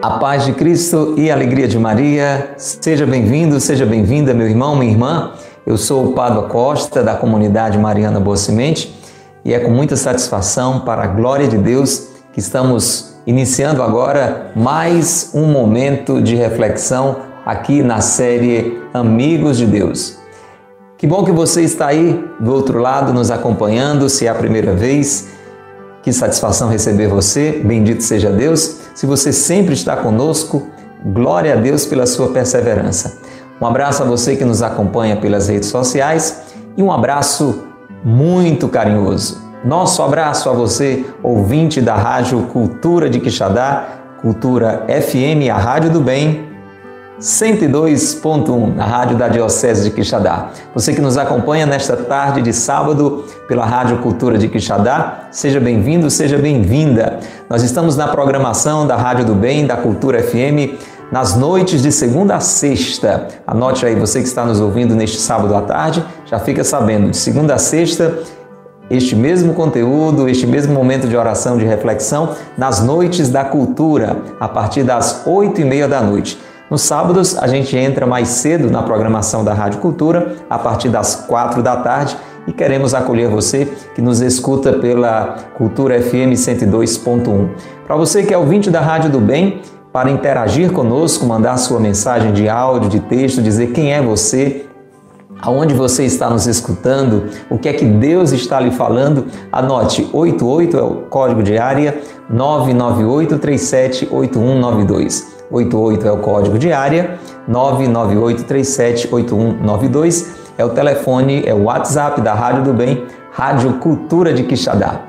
A paz de Cristo e a alegria de Maria. Seja bem-vindo, seja bem-vinda, meu irmão, minha irmã. Eu sou o Padre Costa, da comunidade Mariana Boa Semente, e é com muita satisfação, para a glória de Deus, que estamos iniciando agora mais um momento de reflexão aqui na série Amigos de Deus. Que bom que você está aí do outro lado nos acompanhando, se é a primeira vez. Que satisfação receber você, bendito seja Deus. Se você sempre está conosco, glória a Deus pela sua perseverança. Um abraço a você que nos acompanha pelas redes sociais e um abraço muito carinhoso. Nosso abraço a você, ouvinte da Rádio Cultura de Quixadá, Cultura FM, a Rádio do Bem, 102.1, na rádio da Diocese de Quixadá. Você que nos acompanha nesta tarde de sábado pela Rádio Cultura de Quixadá, seja bem-vindo, seja bem-vinda. Nós estamos na programação da Rádio do Bem, da Cultura FM, nas noites de segunda a sexta. Anote aí, você que está nos ouvindo neste sábado à tarde, já fica sabendo, de segunda a sexta, este mesmo conteúdo, este mesmo momento de oração, de reflexão, nas noites da cultura, a partir das oito e meia da noite. Nos sábados, a gente entra mais cedo na programação da Rádio Cultura, a partir das quatro da tarde, e queremos acolher você que nos escuta pela Cultura FM 102.1. Para você que é ouvinte da Rádio do Bem, para interagir conosco, mandar sua mensagem de áudio, de texto, dizer quem é você, aonde você está nos escutando, o que é que Deus está lhe falando, anote 88 é o código de área 998 378192. 88 é o código de área, 998378192 é o telefone, é o WhatsApp da Rádio do Bem, Rádio Cultura de Quixadá.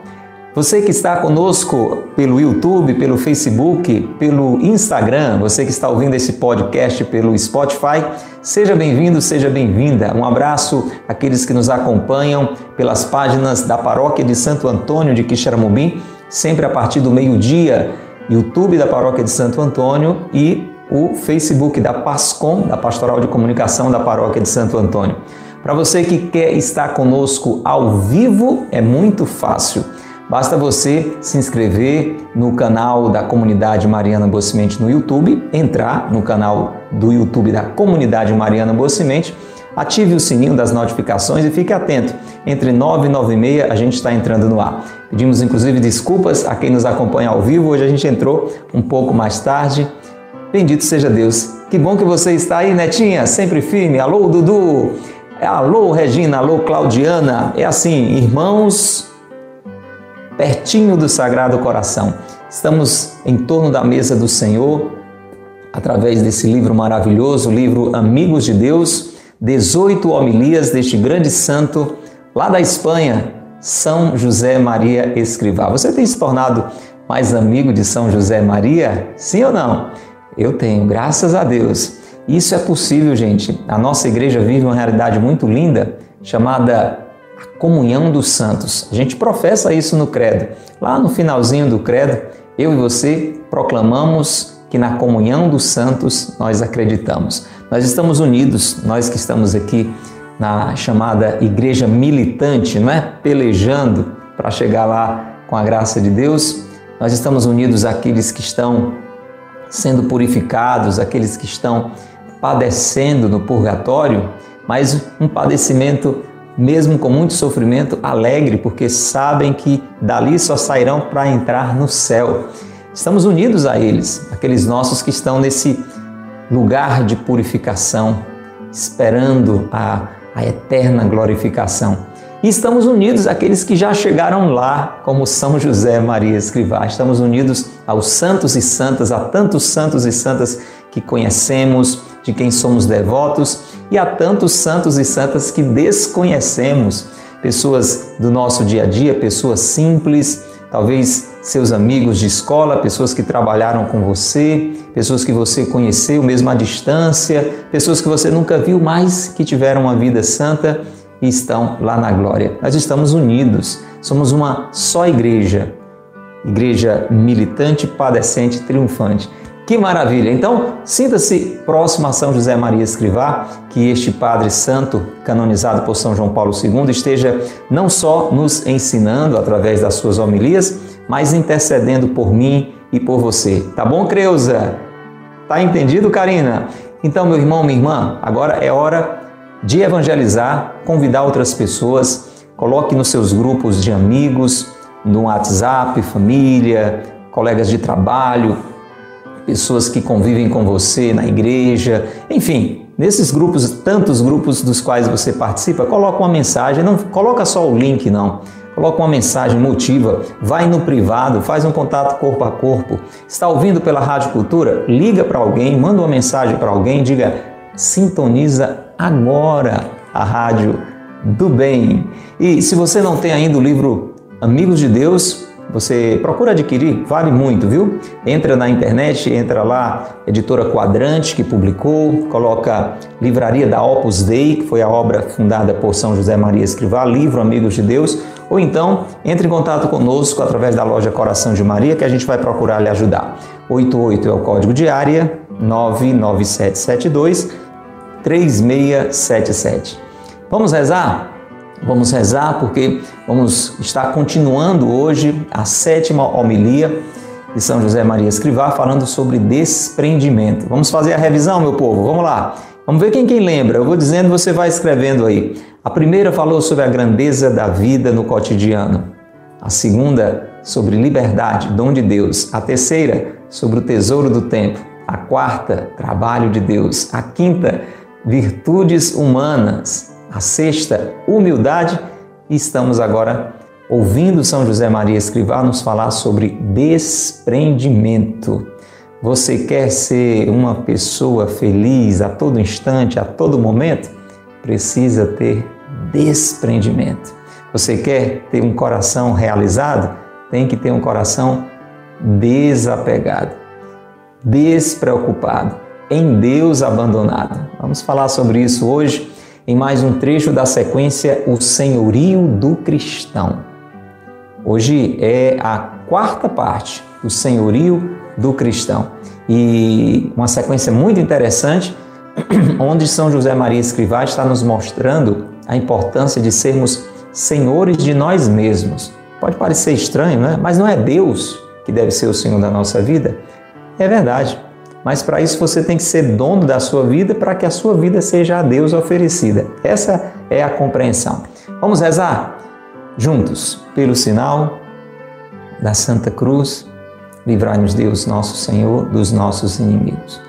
Você que está conosco pelo YouTube, pelo Facebook, pelo Instagram, você que está ouvindo esse podcast pelo Spotify, seja bem-vindo, seja bem-vinda. Um abraço àqueles que nos acompanham pelas páginas da Paróquia de Santo Antônio de Quixaramubim, sempre a partir do meio-dia YouTube da Paróquia de Santo Antônio e o Facebook da PASCOM, da Pastoral de Comunicação da Paróquia de Santo Antônio. Para você que quer estar conosco ao vivo, é muito fácil. Basta você se inscrever no canal da Comunidade Mariana Bocimente no YouTube, entrar no canal do YouTube da Comunidade Mariana Bocimente Ative o sininho das notificações e fique atento. Entre 9 e 9 e meia a gente está entrando no ar. Pedimos inclusive desculpas a quem nos acompanha ao vivo. Hoje a gente entrou um pouco mais tarde. Bendito seja Deus. Que bom que você está aí, Netinha, sempre firme. Alô, Dudu. Alô, Regina. Alô, Claudiana. É assim, irmãos, pertinho do Sagrado Coração. Estamos em torno da mesa do Senhor, através desse livro maravilhoso, o livro Amigos de Deus 18 homilias deste grande santo lá da Espanha, São José Maria Escrivá. Você tem se tornado mais amigo de São José Maria? Sim ou não? Eu tenho, graças a Deus. Isso é possível, gente. A nossa igreja vive uma realidade muito linda chamada a comunhão dos santos. A gente professa isso no credo. Lá no finalzinho do credo, eu e você proclamamos que na comunhão dos santos nós acreditamos. Nós estamos unidos, nós que estamos aqui na chamada igreja militante, não é? Pelejando para chegar lá com a graça de Deus. Nós estamos unidos àqueles que estão sendo purificados, aqueles que estão padecendo no purgatório, mas um padecimento mesmo com muito sofrimento, alegre, porque sabem que dali só sairão para entrar no céu. Estamos unidos a eles, aqueles nossos que estão nesse lugar de purificação, esperando a, a eterna glorificação. E estamos unidos àqueles que já chegaram lá, como São José Maria Escrivá. Estamos unidos aos santos e santas, a tantos santos e santas que conhecemos, de quem somos devotos, e a tantos santos e santas que desconhecemos. Pessoas do nosso dia a dia, pessoas simples, talvez seus amigos de escola, pessoas que trabalharam com você, pessoas que você conheceu mesmo à distância, pessoas que você nunca viu, mas que tiveram uma vida santa e estão lá na glória. Nós estamos unidos, somos uma só igreja, igreja militante, padecente, triunfante. Que maravilha! Então, sinta-se próximo a São José Maria Escrivá, que este Padre Santo, canonizado por São João Paulo II, esteja não só nos ensinando através das suas homilias, mas intercedendo por mim e por você. Tá bom, Creuza? Tá entendido, Karina? Então, meu irmão, minha irmã, agora é hora de evangelizar, convidar outras pessoas, coloque nos seus grupos de amigos, no WhatsApp, família, colegas de trabalho, pessoas que convivem com você na igreja, enfim, nesses grupos, tantos grupos dos quais você participa, coloca uma mensagem, não coloca só o link não. Coloca uma mensagem, motiva, vai no privado, faz um contato corpo a corpo. Está ouvindo pela Rádio Cultura? Liga para alguém, manda uma mensagem para alguém, diga: sintoniza agora a Rádio do Bem. E se você não tem ainda o livro Amigos de Deus, você procura adquirir, vale muito, viu? Entra na internet, entra lá, editora Quadrante, que publicou, coloca Livraria da Opus Dei, que foi a obra fundada por São José Maria Escrivá, livro Amigos de Deus, ou então entre em contato conosco através da loja Coração de Maria, que a gente vai procurar lhe ajudar. 88 é o código de área, 99772 3677. Vamos rezar? Vamos rezar porque vamos estar continuando hoje a sétima homilia de São José Maria Escrivá falando sobre desprendimento. Vamos fazer a revisão, meu povo? Vamos lá. Vamos ver quem quem lembra. Eu vou dizendo, você vai escrevendo aí. A primeira falou sobre a grandeza da vida no cotidiano. A segunda, sobre liberdade, dom de Deus. A terceira, sobre o tesouro do tempo. A quarta, trabalho de Deus. A quinta, virtudes humanas a sexta, humildade, e estamos agora ouvindo São José Maria Escrivá nos falar sobre desprendimento. Você quer ser uma pessoa feliz a todo instante, a todo momento? Precisa ter desprendimento. Você quer ter um coração realizado? Tem que ter um coração desapegado, despreocupado, em Deus abandonado. Vamos falar sobre isso hoje em mais um trecho da sequência O Senhorio do Cristão. Hoje é a quarta parte do Senhorio do Cristão e uma sequência muito interessante onde São José Maria Escrivá está nos mostrando a importância de sermos senhores de nós mesmos. Pode parecer estranho, né? mas não é Deus que deve ser o Senhor da nossa vida? É verdade. Mas para isso você tem que ser dono da sua vida para que a sua vida seja a Deus oferecida. Essa é a compreensão. Vamos rezar juntos pelo sinal da Santa Cruz. Livrai-nos Deus, nosso Senhor, dos nossos inimigos.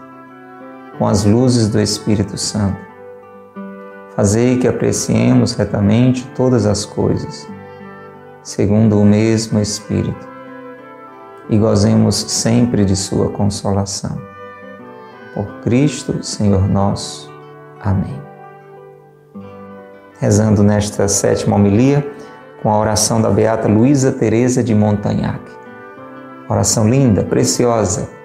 com as luzes do Espírito Santo, fazei que apreciemos retamente todas as coisas, segundo o mesmo Espírito e gozemos sempre de Sua consolação. Por Cristo, Senhor nosso. Amém. Rezando nesta sétima homilia com a oração da Beata Luísa Teresa de Montagnac. Oração linda, preciosa.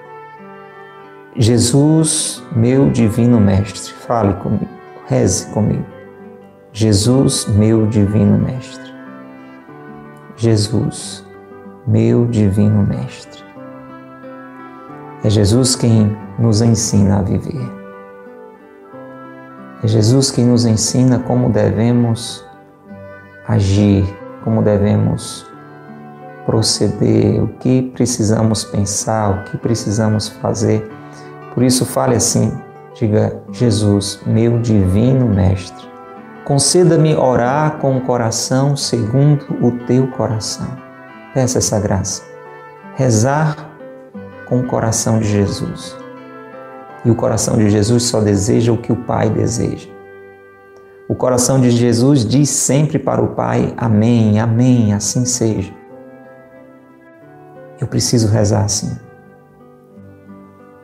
Jesus, meu divino mestre, fale comigo, reze comigo. Jesus, meu divino mestre. Jesus, meu divino Mestre. É Jesus quem nos ensina a viver. É Jesus quem nos ensina como devemos agir, como devemos proceder, o que precisamos pensar, o que precisamos fazer. Por isso, fale assim: diga, Jesus, meu divino Mestre, conceda-me orar com o coração segundo o teu coração Peça essa graça. Rezar com o coração de Jesus. E o coração de Jesus só deseja o que o Pai deseja. O coração de Jesus diz sempre para o Pai: Amém, Amém, assim seja. Eu preciso rezar assim.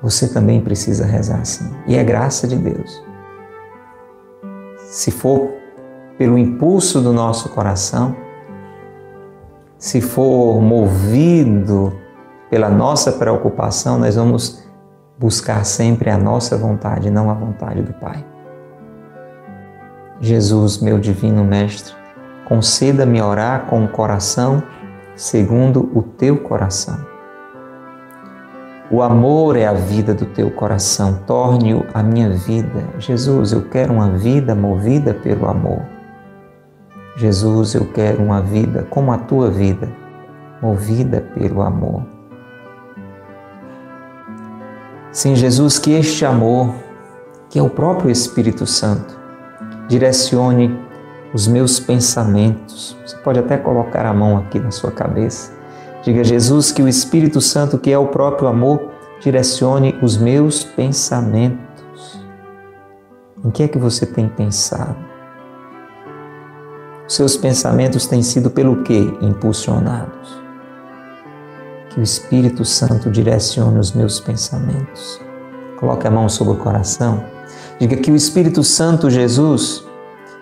Você também precisa rezar assim. E é graça de Deus. Se for pelo impulso do nosso coração, se for movido pela nossa preocupação, nós vamos buscar sempre a nossa vontade, não a vontade do Pai. Jesus, meu divino Mestre, conceda-me orar com o coração segundo o teu coração. O amor é a vida do teu coração, torne-o a minha vida. Jesus, eu quero uma vida movida pelo amor. Jesus, eu quero uma vida como a tua vida, movida pelo amor. Sim, Jesus, que este amor, que é o próprio Espírito Santo, direcione os meus pensamentos. Você pode até colocar a mão aqui na sua cabeça. Diga, Jesus, que o Espírito Santo, que é o próprio amor, direcione os meus pensamentos. Em que é que você tem pensado? Os seus pensamentos têm sido pelo que impulsionados? Que o Espírito Santo direcione os meus pensamentos. Coloque a mão sobre o coração. Diga que o Espírito Santo, Jesus,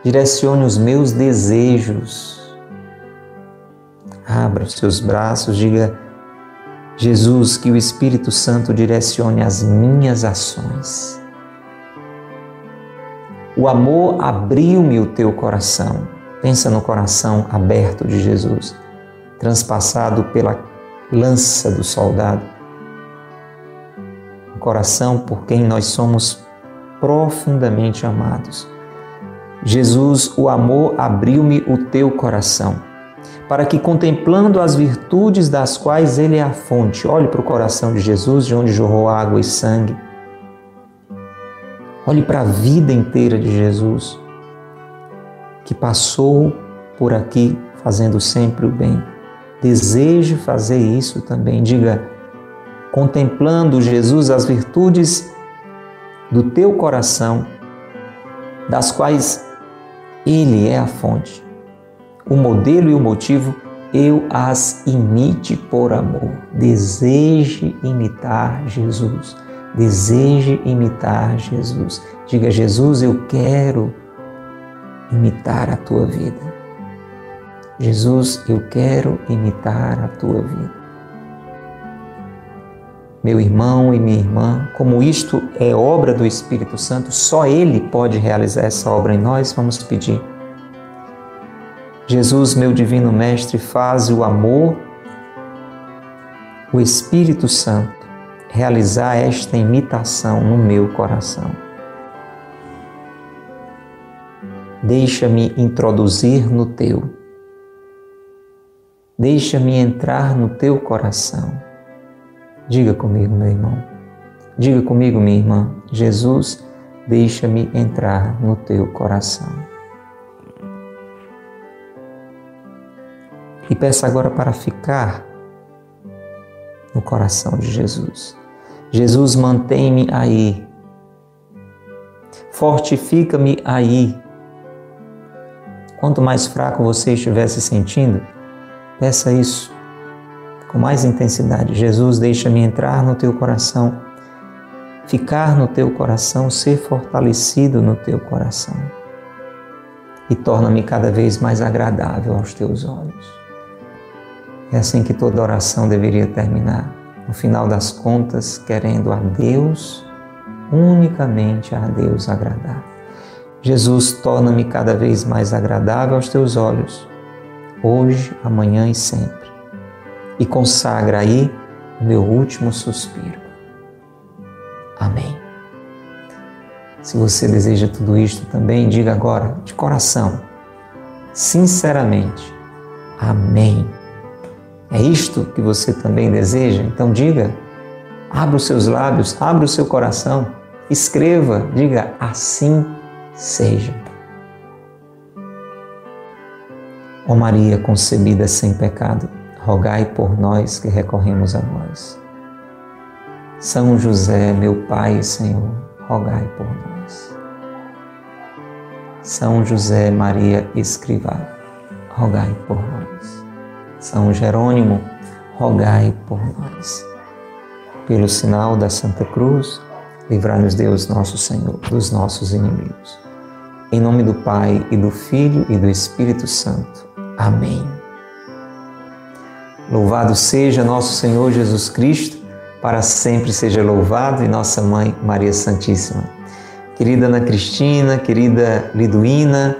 direcione os meus desejos. Abra os seus braços, diga, Jesus, que o Espírito Santo direcione as minhas ações. O amor abriu-me o teu coração. Pensa no coração aberto de Jesus, transpassado pela lança do soldado, o coração por quem nós somos profundamente amados. Jesus, o amor abriu-me o teu coração, para que, contemplando as virtudes das quais Ele é a fonte, olhe para o coração de Jesus, de onde jorrou água e sangue. Olhe para a vida inteira de Jesus, que passou por aqui fazendo sempre o bem deseje fazer isso também. Diga, contemplando Jesus as virtudes do teu coração, das quais Ele é a fonte, o modelo e o motivo, eu as imite por amor. Deseje imitar Jesus. Deseje imitar Jesus. Diga, Jesus, eu quero imitar a tua vida. Jesus, eu quero imitar a tua vida. Meu irmão e minha irmã, como isto é obra do Espírito Santo, só Ele pode realizar essa obra em nós, vamos pedir. Jesus, meu divino Mestre, faz o amor, o Espírito Santo, realizar esta imitação no meu coração. Deixa-me introduzir no teu Deixa-me entrar no teu coração. Diga comigo, meu irmão. Diga comigo, minha irmã. Jesus, deixa-me entrar no teu coração. E peça agora para ficar no coração de Jesus. Jesus, mantém-me aí. Fortifica-me aí. Quanto mais fraco você estiver se sentindo, Peça isso com mais intensidade. Jesus, deixa-me entrar no teu coração, ficar no teu coração, ser fortalecido no teu coração e torna-me cada vez mais agradável aos teus olhos. É assim que toda oração deveria terminar. No final das contas, querendo a Deus, unicamente a Deus agradar. Jesus, torna-me cada vez mais agradável aos teus olhos hoje, amanhã e sempre. E consagra aí o meu último suspiro. Amém. Se você deseja tudo isto também, diga agora, de coração, sinceramente, Amém. É isto que você também deseja? Então diga, abra os seus lábios, abra o seu coração, escreva, diga assim seja. Ó Maria concebida sem pecado, rogai por nós que recorremos a vós. São José, meu Pai e Senhor, rogai por nós. São José Maria Escrivá, rogai por nós. São Jerônimo, rogai por nós. pelo sinal da Santa Cruz, livrai-nos Deus nosso Senhor dos nossos inimigos. Em nome do Pai e do Filho e do Espírito Santo. Amém. Louvado seja nosso Senhor Jesus Cristo, para sempre seja louvado e nossa mãe Maria Santíssima. Querida Ana Cristina, querida Liduína,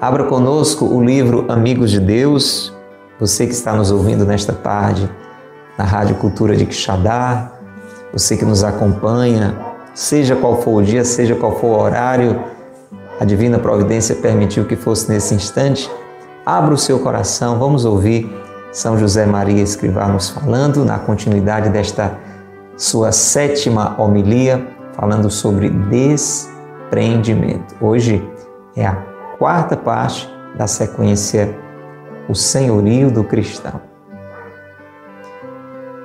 abra conosco o livro Amigos de Deus. Você que está nos ouvindo nesta tarde na Rádio Cultura de Quixadá, você que nos acompanha, seja qual for o dia, seja qual for o horário, a divina providência permitiu que fosse nesse instante. Abra o seu coração, vamos ouvir São José Maria Escrivá nos falando na continuidade desta sua sétima homilia, falando sobre desprendimento. Hoje é a quarta parte da sequência O Senhorio do Cristão.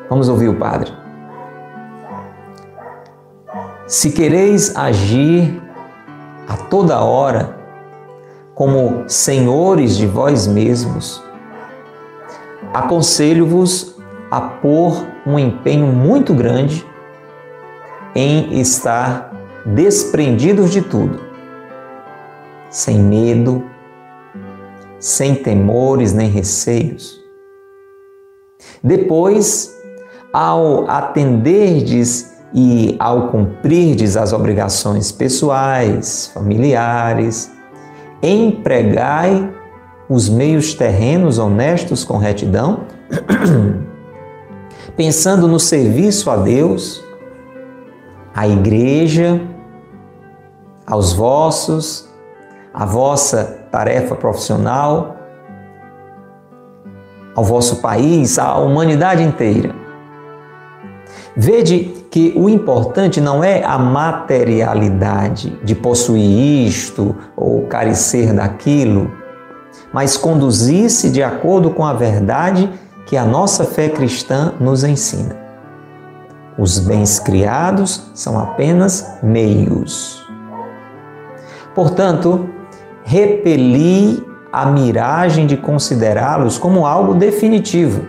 Vamos ouvir o Padre. Se quereis agir a toda hora como senhores de vós mesmos, aconselho-vos a pôr um empenho muito grande em estar desprendidos de tudo, sem medo, sem temores nem receios. Depois, ao atenderdes e ao cumprirdes as obrigações pessoais, familiares, empregai os meios terrenos honestos com retidão, pensando no serviço a Deus, à igreja, aos vossos, à vossa tarefa profissional, ao vosso país, à humanidade inteira. Vede que o importante não é a materialidade de possuir isto ou carecer daquilo, mas conduzir-se de acordo com a verdade que a nossa fé cristã nos ensina. Os bens criados são apenas meios. Portanto, repeli a miragem de considerá-los como algo definitivo.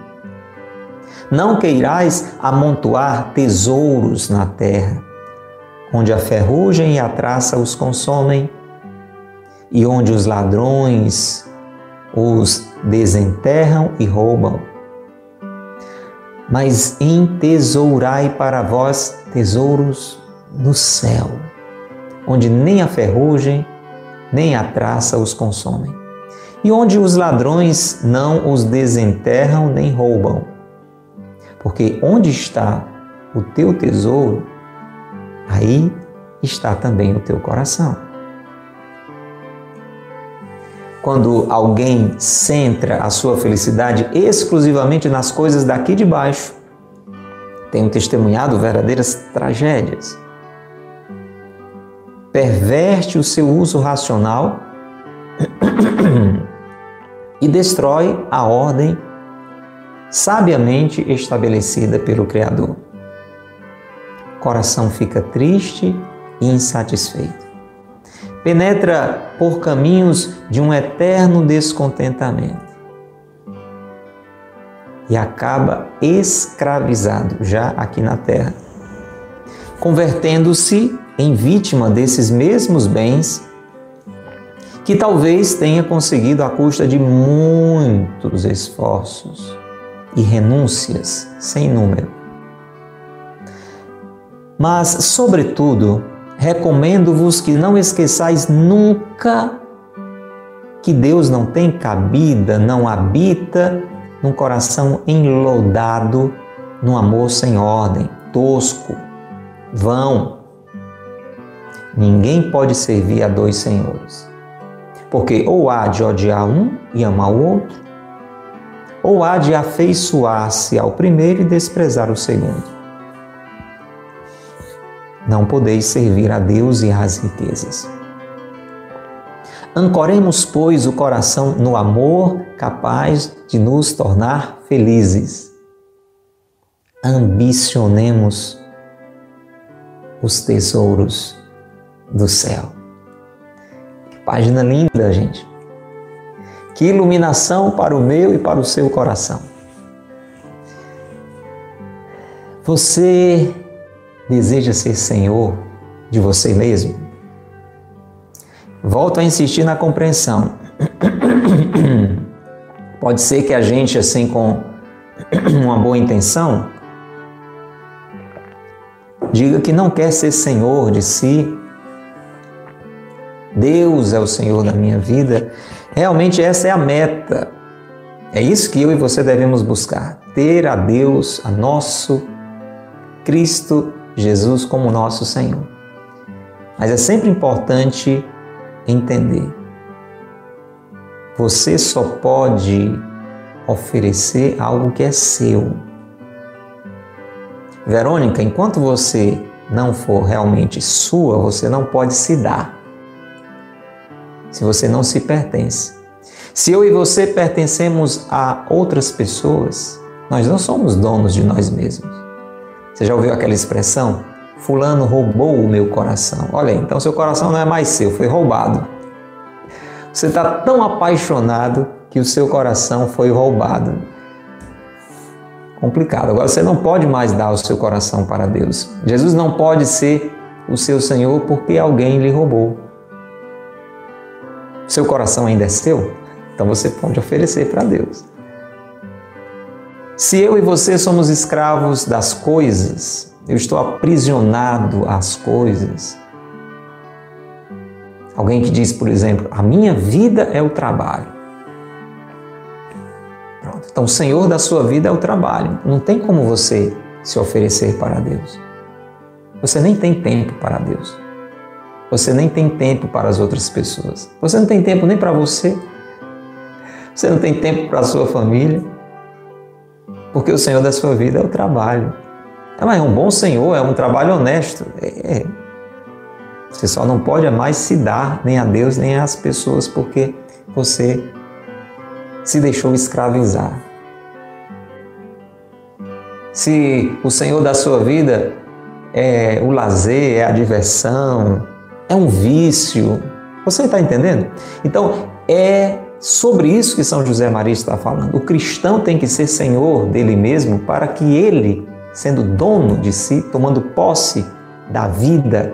Não queirais amontoar tesouros na terra, onde a ferrugem e a traça os consomem, e onde os ladrões os desenterram e roubam. Mas entesourai para vós tesouros no céu, onde nem a ferrugem nem a traça os consomem, e onde os ladrões não os desenterram nem roubam porque onde está o teu tesouro, aí está também o teu coração. Quando alguém centra a sua felicidade exclusivamente nas coisas daqui de baixo, tenho testemunhado verdadeiras tragédias. Perverte o seu uso racional e destrói a ordem sabiamente estabelecida pelo Criador. O coração fica triste e insatisfeito. Penetra por caminhos de um eterno descontentamento e acaba escravizado já aqui na terra, convertendo-se em vítima desses mesmos bens que talvez tenha conseguido à custa de muitos esforços e renúncias sem número. Mas, sobretudo, recomendo-vos que não esqueçais nunca que Deus não tem cabida, não habita num coração enlodado, num amor sem ordem, tosco, vão. Ninguém pode servir a dois senhores, porque ou há de odiar um e amar o outro, ou há de afeiçoar-se ao primeiro e desprezar o segundo? Não podeis servir a Deus e às riquezas. Ancoremos, pois, o coração no amor capaz de nos tornar felizes. Ambicionemos os tesouros do céu. Que página linda, gente. Que iluminação para o meu e para o seu coração. Você deseja ser senhor de você mesmo? Volto a insistir na compreensão. Pode ser que a gente, assim, com uma boa intenção, diga que não quer ser senhor de si. Deus é o Senhor da minha vida. Realmente essa é a meta. É isso que eu e você devemos buscar: ter a Deus, a nosso Cristo Jesus como nosso Senhor. Mas é sempre importante entender. Você só pode oferecer algo que é seu. Verônica, enquanto você não for realmente sua, você não pode se dar. Se você não se pertence. Se eu e você pertencemos a outras pessoas, nós não somos donos de nós mesmos. Você já ouviu aquela expressão? Fulano roubou o meu coração. Olha, então seu coração não é mais seu, foi roubado. Você está tão apaixonado que o seu coração foi roubado. Complicado. Agora você não pode mais dar o seu coração para Deus. Jesus não pode ser o seu Senhor porque alguém lhe roubou. Seu coração ainda é seu? Então você pode oferecer para Deus. Se eu e você somos escravos das coisas, eu estou aprisionado às coisas. Alguém que diz, por exemplo, a minha vida é o trabalho. Então, o Senhor da sua vida é o trabalho. Não tem como você se oferecer para Deus. Você nem tem tempo para Deus. Você nem tem tempo para as outras pessoas. Você não tem tempo nem para você. Você não tem tempo para a sua família porque o Senhor da sua vida é o trabalho. É, mas é um bom Senhor, é um trabalho honesto. É, é. Você só não pode mais se dar nem a Deus nem às pessoas porque você se deixou escravizar. Se o Senhor da sua vida é o lazer, é a diversão, é um vício, você está entendendo? Então, é sobre isso que São José Maria está falando. O cristão tem que ser senhor dele mesmo para que ele, sendo dono de si, tomando posse da vida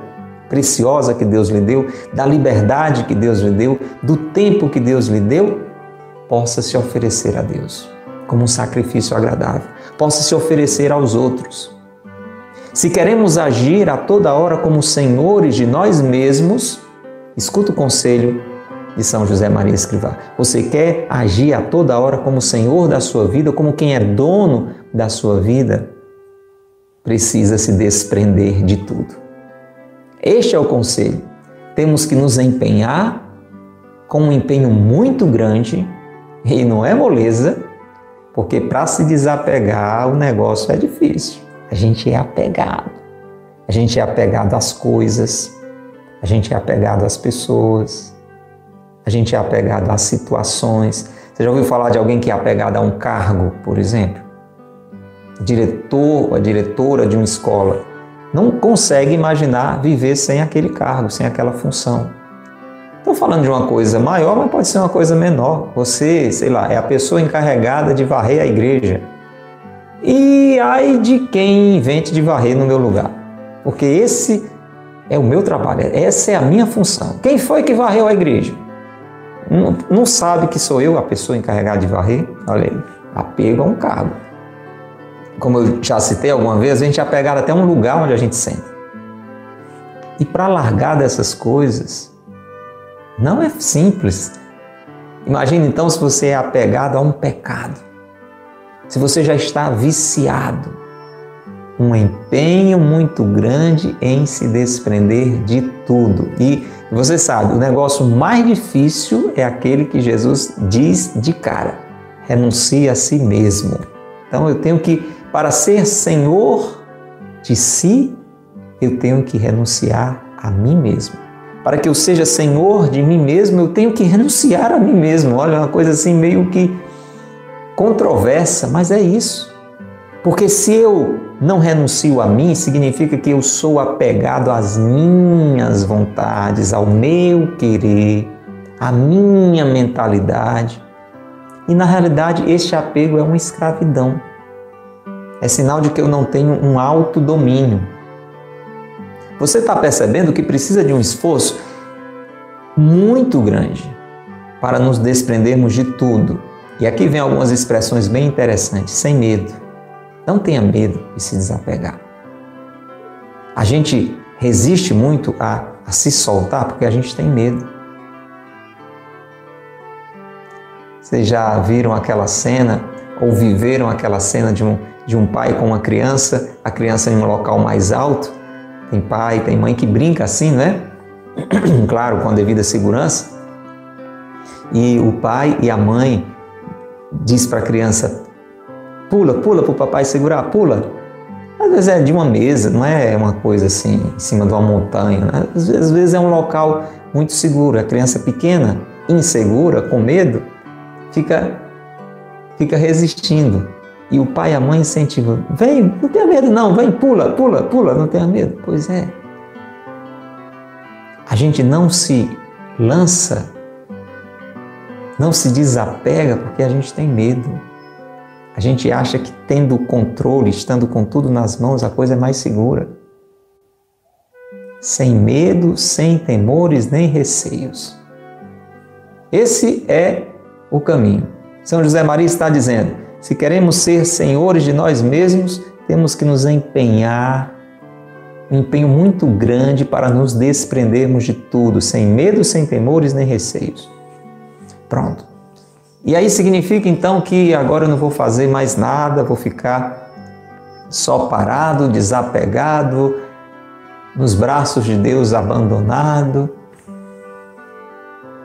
preciosa que Deus lhe deu, da liberdade que Deus lhe deu, do tempo que Deus lhe deu, possa se oferecer a Deus como um sacrifício agradável, possa se oferecer aos outros. Se queremos agir a toda hora como senhores de nós mesmos, escuta o conselho de São José Maria Escrivá. Você quer agir a toda hora como senhor da sua vida, como quem é dono da sua vida? Precisa se desprender de tudo. Este é o conselho. Temos que nos empenhar com um empenho muito grande e não é moleza, porque para se desapegar o negócio é difícil. A gente é apegado. A gente é apegado às coisas, a gente é apegado às pessoas, a gente é apegado às situações. Você já ouviu falar de alguém que é apegado a um cargo, por exemplo? Diretor ou diretora de uma escola não consegue imaginar viver sem aquele cargo, sem aquela função. Estou falando de uma coisa maior, mas pode ser uma coisa menor. Você, sei lá, é a pessoa encarregada de varrer a igreja. E ai de quem invente de varrer no meu lugar. Porque esse é o meu trabalho, essa é a minha função. Quem foi que varreu a igreja? não, não sabe que sou eu a pessoa encarregada de varrer? Olha aí, apego a um cargo. Como eu já citei alguma vez, a gente é apegado até um lugar onde a gente senta. E para largar dessas coisas, não é simples. Imagine então se você é apegado a um pecado. Se você já está viciado, um empenho muito grande em se desprender de tudo. E você sabe, o negócio mais difícil é aquele que Jesus diz de cara: renuncie a si mesmo. Então eu tenho que, para ser senhor de si, eu tenho que renunciar a mim mesmo. Para que eu seja senhor de mim mesmo, eu tenho que renunciar a mim mesmo. Olha, uma coisa assim meio que controversa, mas é isso. Porque se eu não renuncio a mim, significa que eu sou apegado às minhas vontades, ao meu querer, à minha mentalidade. E na realidade, este apego é uma escravidão. É sinal de que eu não tenho um autodomínio. Você está percebendo que precisa de um esforço muito grande para nos desprendermos de tudo. E aqui vem algumas expressões bem interessantes, sem medo. Não tenha medo de se desapegar. A gente resiste muito a, a se soltar porque a gente tem medo. Vocês já viram aquela cena ou viveram aquela cena de um, de um pai com uma criança, a criança em um local mais alto? Tem pai, tem mãe que brinca assim, né? claro, com a devida segurança. E o pai e a mãe diz para a criança: pula, pula para o papai segurar, pula. Às vezes é de uma mesa, não é uma coisa assim, em cima de uma montanha. Né? Às, vezes, às vezes é um local muito seguro. A criança pequena, insegura, com medo, fica, fica resistindo. E o pai e a mãe incentivam: vem, não tenha medo, não, vem, pula, pula, pula, não tenha medo. Pois é. A gente não se lança, não se desapega porque a gente tem medo. A gente acha que tendo o controle, estando com tudo nas mãos, a coisa é mais segura. Sem medo, sem temores nem receios. Esse é o caminho. São José Maria está dizendo: se queremos ser senhores de nós mesmos, temos que nos empenhar, um empenho muito grande para nos desprendermos de tudo, sem medo, sem temores nem receios. Pronto. E aí significa então que agora eu não vou fazer mais nada, vou ficar só parado, desapegado, nos braços de Deus abandonado.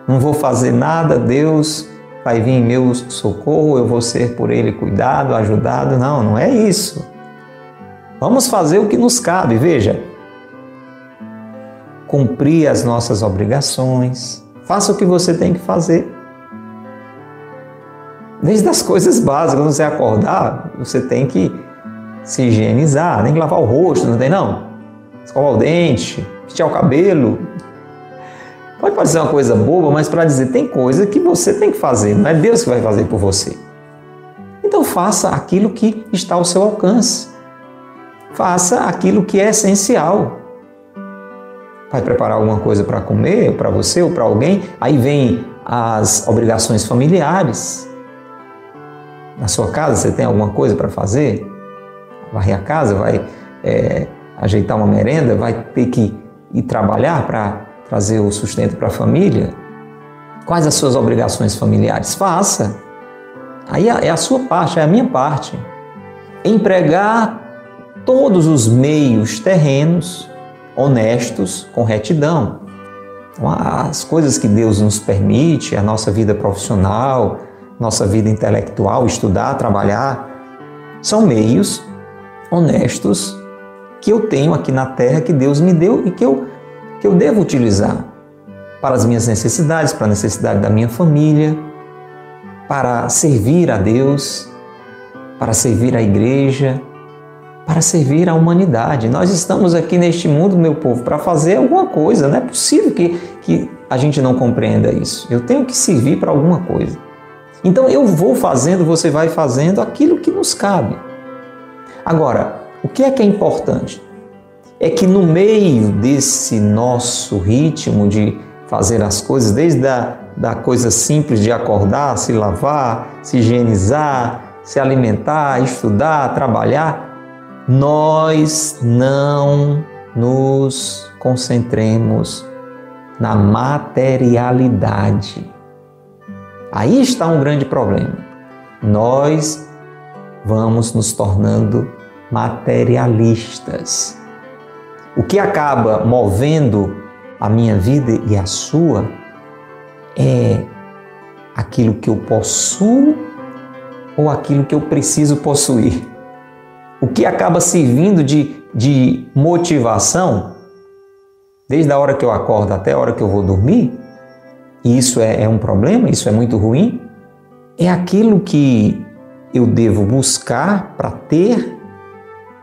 Não vou fazer nada, Deus vai vir em meu socorro, eu vou ser por Ele cuidado, ajudado. Não, não é isso. Vamos fazer o que nos cabe, veja. Cumprir as nossas obrigações. Faça o que você tem que fazer. Desde as coisas básicas, quando você acordar, você tem que se higienizar, tem que lavar o rosto, não tem não? Escovar o dente, vestir o cabelo. Pode parecer uma coisa boba, mas para dizer, tem coisa que você tem que fazer, não é Deus que vai fazer por você. Então faça aquilo que está ao seu alcance. Faça aquilo que é essencial. Vai preparar alguma coisa para comer, para você ou para alguém, aí vem as obrigações familiares. Na sua casa você tem alguma coisa para fazer? Varrer a casa, vai é, ajeitar uma merenda, vai ter que ir trabalhar para trazer o sustento para a família. Quais as suas obrigações familiares? Faça. Aí é a sua parte, é a minha parte. Empregar todos os meios terrenos honestos, com retidão. Então, as coisas que Deus nos permite, a nossa vida profissional, nossa vida intelectual, estudar, trabalhar, são meios honestos que eu tenho aqui na terra, que Deus me deu e que eu, que eu devo utilizar para as minhas necessidades, para a necessidade da minha família, para servir a Deus, para servir a igreja, para servir a humanidade. Nós estamos aqui neste mundo, meu povo, para fazer alguma coisa. Não é possível que, que a gente não compreenda isso. Eu tenho que servir para alguma coisa. Então eu vou fazendo, você vai fazendo aquilo que nos cabe. Agora, o que é que é importante? É que no meio desse nosso ritmo de fazer as coisas, desde a da coisa simples de acordar, se lavar, se higienizar, se alimentar, estudar, trabalhar, nós não nos concentremos na materialidade. Aí está um grande problema. Nós vamos nos tornando materialistas. O que acaba movendo a minha vida e a sua é aquilo que eu possuo ou aquilo que eu preciso possuir. O que acaba servindo de, de motivação, desde a hora que eu acordo até a hora que eu vou dormir, e isso é, é um problema, isso é muito ruim, é aquilo que eu devo buscar para ter,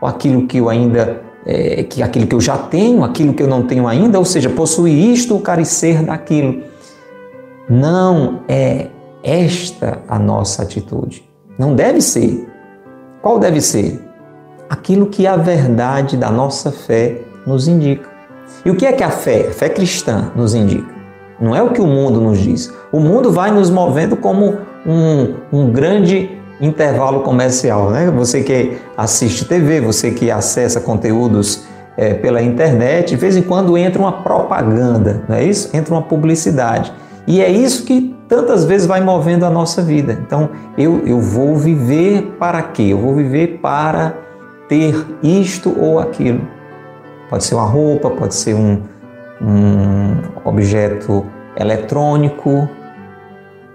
ou aquilo que eu ainda, é, que aquilo que eu já tenho, aquilo que eu não tenho ainda, ou seja, possuir isto ou carecer daquilo. Não é esta a nossa atitude. Não deve ser. Qual deve ser? aquilo que a verdade da nossa fé nos indica. E o que é que a fé, a fé cristã, nos indica? Não é o que o mundo nos diz. O mundo vai nos movendo como um, um grande intervalo comercial, né? Você que assiste TV, você que acessa conteúdos é, pela internet, de vez em quando entra uma propaganda, não é isso? Entra uma publicidade. E é isso que tantas vezes vai movendo a nossa vida. Então, eu, eu vou viver para quê? Eu vou viver para ter isto ou aquilo. Pode ser uma roupa, pode ser um, um objeto eletrônico,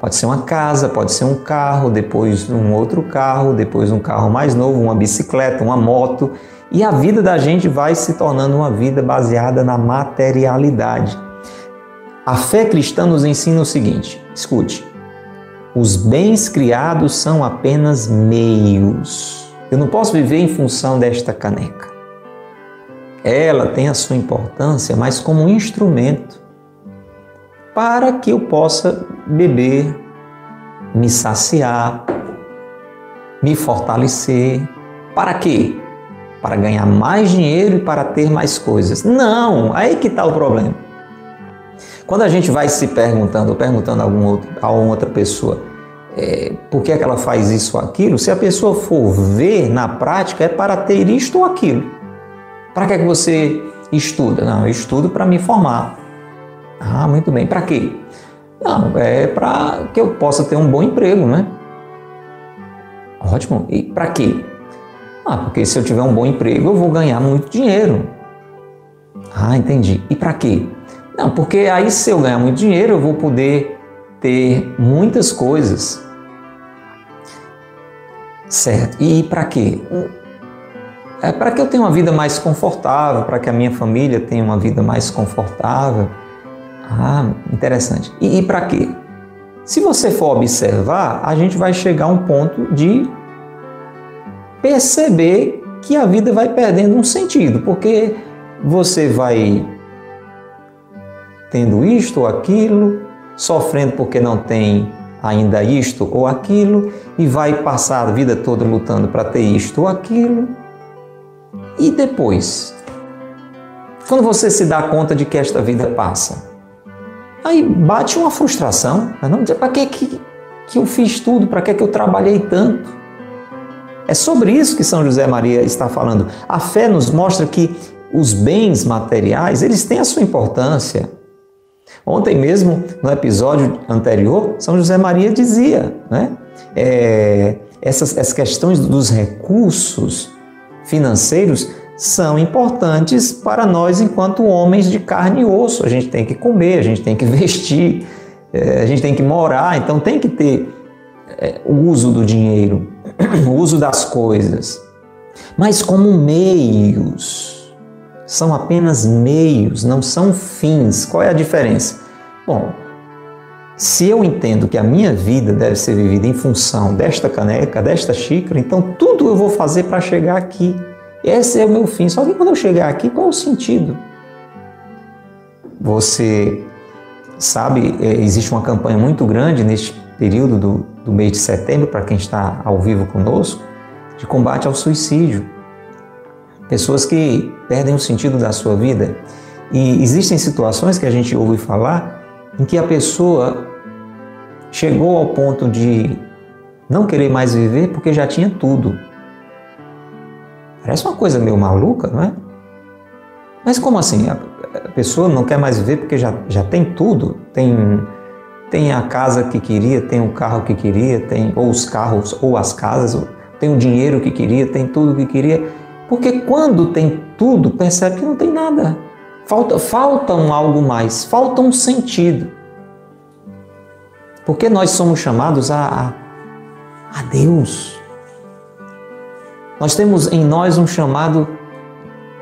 pode ser uma casa, pode ser um carro, depois um outro carro, depois um carro mais novo, uma bicicleta, uma moto. E a vida da gente vai se tornando uma vida baseada na materialidade. A fé cristã nos ensina o seguinte: escute, os bens criados são apenas meios. Eu não posso viver em função desta caneca. Ela tem a sua importância, mas como um instrumento para que eu possa beber, me saciar, me fortalecer. Para quê? Para ganhar mais dinheiro e para ter mais coisas. Não, aí que está o problema. Quando a gente vai se perguntando, ou perguntando a, algum outro, a outra pessoa, é, por que, é que ela faz isso ou aquilo, se a pessoa for ver na prática, é para ter isto ou aquilo. Para que, é que você estuda? Não, eu estudo para me formar. Ah, muito bem. Para quê? Não, é para que eu possa ter um bom emprego, né? Ótimo. E para quê? Ah, porque se eu tiver um bom emprego, eu vou ganhar muito dinheiro. Ah, entendi. E para quê? Não, porque aí se eu ganhar muito dinheiro, eu vou poder ter muitas coisas. Certo. E para quê? É para que eu tenha uma vida mais confortável, para que a minha família tenha uma vida mais confortável. Ah, interessante. E, e para quê? Se você for observar, a gente vai chegar a um ponto de perceber que a vida vai perdendo um sentido, porque você vai tendo isto ou aquilo, sofrendo porque não tem ainda isto ou aquilo, e vai passar a vida toda lutando para ter isto ou aquilo. E depois, quando você se dá conta de que esta vida passa, Aí bate uma frustração, né? não para que, que, que eu fiz tudo, para que, que eu trabalhei tanto. É sobre isso que São José Maria está falando. A fé nos mostra que os bens materiais, eles têm a sua importância. Ontem mesmo, no episódio anterior, São José Maria dizia, né? É, essas, essas questões dos recursos financeiros são importantes para nós enquanto homens de carne e osso. A gente tem que comer, a gente tem que vestir, é, a gente tem que morar, então tem que ter é, o uso do dinheiro, o uso das coisas. Mas como meios, são apenas meios, não são fins. Qual é a diferença? Bom, se eu entendo que a minha vida deve ser vivida em função desta caneca, desta xícara, então tudo eu vou fazer para chegar aqui. Esse é o meu fim. Só que quando eu chegar aqui, qual é o sentido? Você sabe, é, existe uma campanha muito grande neste período do, do mês de setembro, para quem está ao vivo conosco, de combate ao suicídio. Pessoas que perdem o sentido da sua vida. E existem situações que a gente ouve falar em que a pessoa chegou ao ponto de não querer mais viver porque já tinha tudo. Parece uma coisa meio maluca, não é? Mas como assim? A pessoa não quer mais viver porque já, já tem tudo? Tem, tem a casa que queria, tem o carro que queria, tem ou os carros ou as casas, tem o dinheiro que queria, tem tudo que queria. Porque quando tem tudo, percebe que não tem nada. Falta, falta um algo mais, falta um sentido. Porque nós somos chamados a, a, a Deus. Nós temos em nós um chamado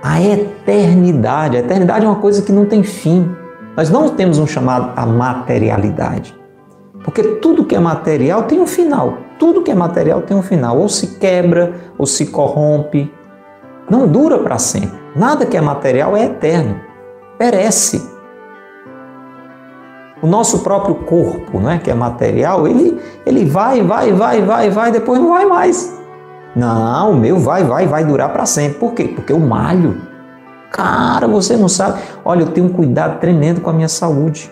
à eternidade. A eternidade é uma coisa que não tem fim. Nós não temos um chamado à materialidade. Porque tudo que é material tem um final. Tudo que é material tem um final. Ou se quebra, ou se corrompe. Não dura para sempre. Nada que é material é eterno. Perece. O nosso próprio corpo, não é, que é material, ele, ele vai, vai, vai, vai, vai, depois não vai mais. Não, o meu vai, vai, vai durar para sempre. Por quê? Porque eu malho. Cara, você não sabe. Olha, eu tenho um cuidado tremendo com a minha saúde.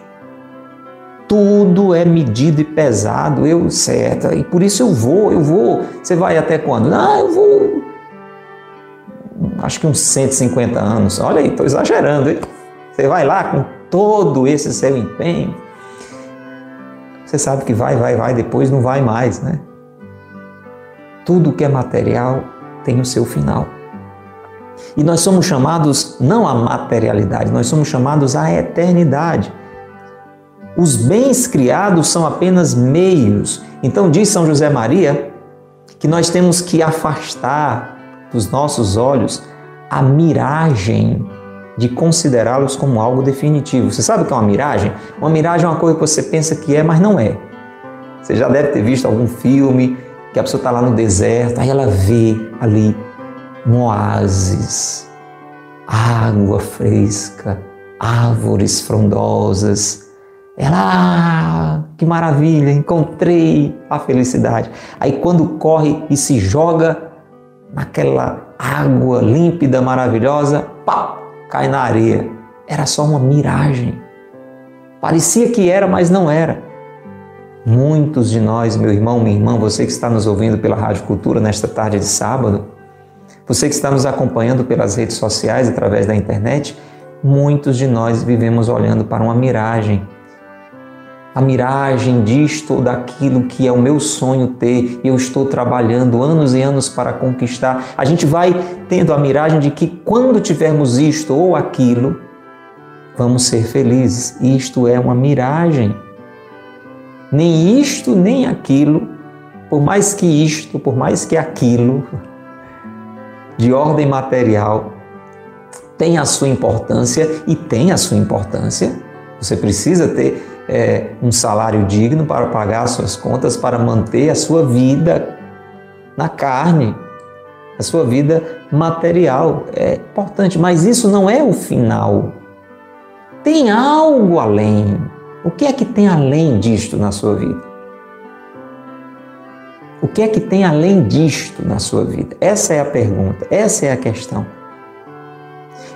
Tudo é medido e pesado, eu certo. E por isso eu vou, eu vou. Você vai até quando? Ah, eu vou. Acho que uns 150 anos. Olha aí, estou exagerando, hein? Você vai lá com todo esse seu empenho. Você sabe que vai, vai, vai, depois não vai mais, né? Tudo que é material tem o seu final. E nós somos chamados não à materialidade, nós somos chamados à eternidade. Os bens criados são apenas meios. Então, diz São José Maria que nós temos que afastar dos nossos olhos a miragem de considerá-los como algo definitivo. Você sabe o que é uma miragem? Uma miragem é uma coisa que você pensa que é, mas não é. Você já deve ter visto algum filme que a pessoa está lá no deserto, aí ela vê ali um oásis, água fresca, árvores frondosas. Ela, ah, que maravilha, encontrei a felicidade. Aí quando corre e se joga naquela água límpida, maravilhosa, pá, cai na areia. Era só uma miragem. Parecia que era, mas não era. Muitos de nós, meu irmão, minha irmã, você que está nos ouvindo pela Rádio Cultura nesta tarde de sábado, você que está nos acompanhando pelas redes sociais, através da internet, muitos de nós vivemos olhando para uma miragem. A miragem disto ou daquilo que é o meu sonho ter, e eu estou trabalhando anos e anos para conquistar. A gente vai tendo a miragem de que quando tivermos isto ou aquilo, vamos ser felizes. Isto é uma miragem nem isto nem aquilo, por mais que isto, por mais que aquilo, de ordem material, tem a sua importância e tem a sua importância. Você precisa ter é, um salário digno para pagar as suas contas, para manter a sua vida na carne, a sua vida material. É importante, mas isso não é o final. Tem algo além. O que é que tem além disto na sua vida? O que é que tem além disto na sua vida? Essa é a pergunta, essa é a questão.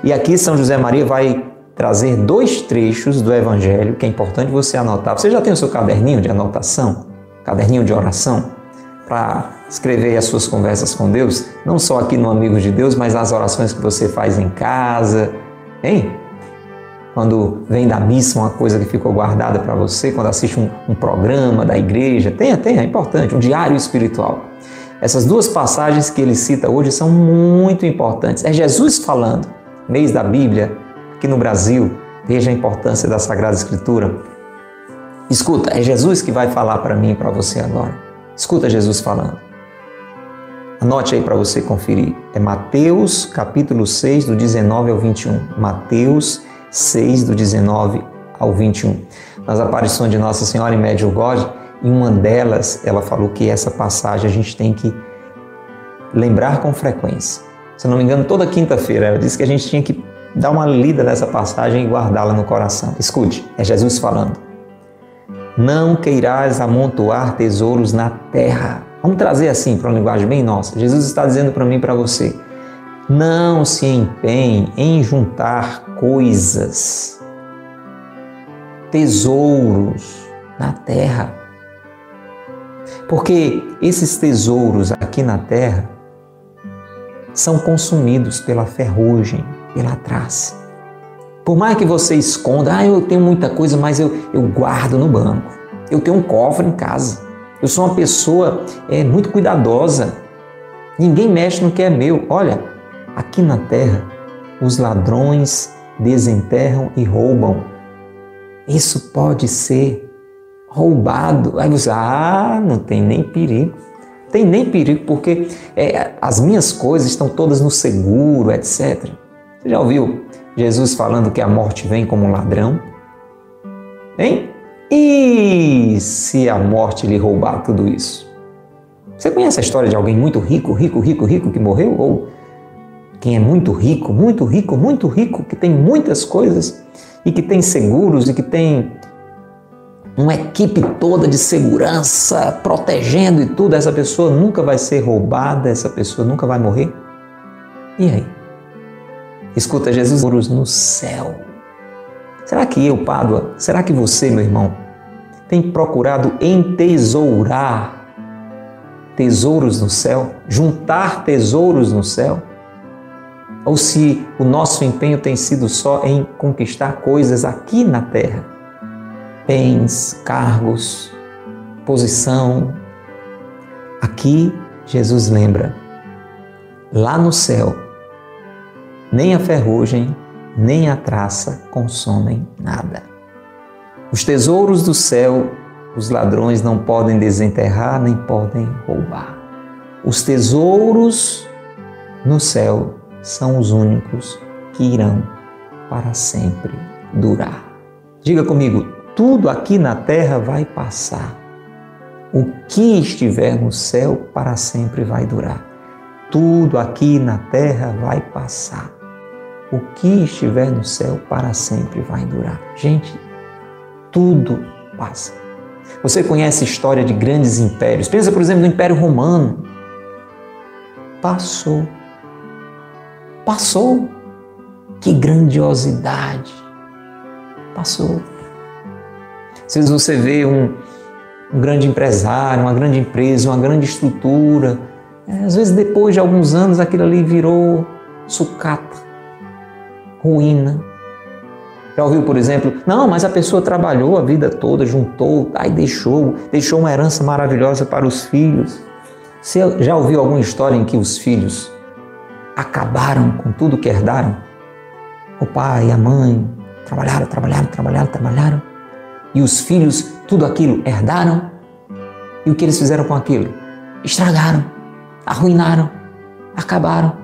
E aqui São José Maria vai trazer dois trechos do Evangelho que é importante você anotar. Você já tem o seu caderninho de anotação, caderninho de oração, para escrever as suas conversas com Deus, não só aqui no Amigos de Deus, mas nas orações que você faz em casa, hein? Quando vem da missa uma coisa que ficou guardada para você, quando assiste um, um, programa da igreja, tenha, tenha, é importante, um diário espiritual. Essas duas passagens que ele cita hoje são muito importantes. É Jesus falando, mês da Bíblia, aqui no Brasil, veja a importância da Sagrada Escritura. Escuta, é Jesus que vai falar para mim e para você agora. Escuta Jesus falando. Anote aí para você conferir. É Mateus capítulo 6, do 19 ao 21. Mateus 6, do 19 ao 21. Nas aparições de Nossa Senhora em Medjugorje, em uma delas, ela falou que essa passagem a gente tem que lembrar com frequência. Se não me engano, toda quinta-feira ela disse que a gente tinha que dar uma lida nessa passagem e guardá-la no coração. Escute, é Jesus falando. Não queirás amontoar tesouros na terra. Vamos trazer assim para uma linguagem bem nossa. Jesus está dizendo para mim e para você: não se empenhe em juntar coisas, tesouros na terra. Porque esses tesouros aqui na terra são consumidos pela ferrugem, pela traça. Por mais que você esconda, ah, eu tenho muita coisa, mas eu, eu guardo no banco. Eu tenho um cofre em casa. Eu sou uma pessoa é, muito cuidadosa. Ninguém mexe no que é meu. Olha, Aqui na terra, os ladrões desenterram e roubam. Isso pode ser roubado. Aí você, ah, não tem nem perigo. Tem nem perigo, porque é, as minhas coisas estão todas no seguro, etc. Você já ouviu Jesus falando que a morte vem como um ladrão? Hein? E se a morte lhe roubar tudo isso? Você conhece a história de alguém muito rico, rico, rico, rico que morreu? Ou quem é muito rico, muito rico, muito rico, que tem muitas coisas e que tem seguros e que tem uma equipe toda de segurança protegendo e tudo, essa pessoa nunca vai ser roubada, essa pessoa nunca vai morrer? E aí? Escuta, Jesus no céu. Será que eu, Pádua, será que você, meu irmão, tem procurado entesourar tesouros no céu, juntar tesouros no céu? Ou se o nosso empenho tem sido só em conquistar coisas aqui na terra? Bens, cargos, posição. Aqui Jesus lembra, lá no céu, nem a ferrugem, nem a traça consomem nada. Os tesouros do céu os ladrões não podem desenterrar nem podem roubar. Os tesouros no céu são os únicos que irão para sempre durar. Diga comigo, tudo aqui na terra vai passar. O que estiver no céu para sempre vai durar. Tudo aqui na terra vai passar. O que estiver no céu para sempre vai durar. Gente, tudo passa. Você conhece a história de grandes impérios. Pensa, por exemplo, no Império Romano. Passou Passou. Que grandiosidade. Passou. Às vezes você vê um, um grande empresário, uma grande empresa, uma grande estrutura. É, às vezes, depois de alguns anos, aquilo ali virou sucata, ruína. Já ouviu, por exemplo, não, mas a pessoa trabalhou a vida toda, juntou, aí deixou, deixou uma herança maravilhosa para os filhos. Você já ouviu alguma história em que os filhos acabaram com tudo que herdaram. O pai, a mãe trabalharam, trabalharam, trabalharam, trabalharam. E os filhos, tudo aquilo herdaram. E o que eles fizeram com aquilo? Estragaram, arruinaram, acabaram.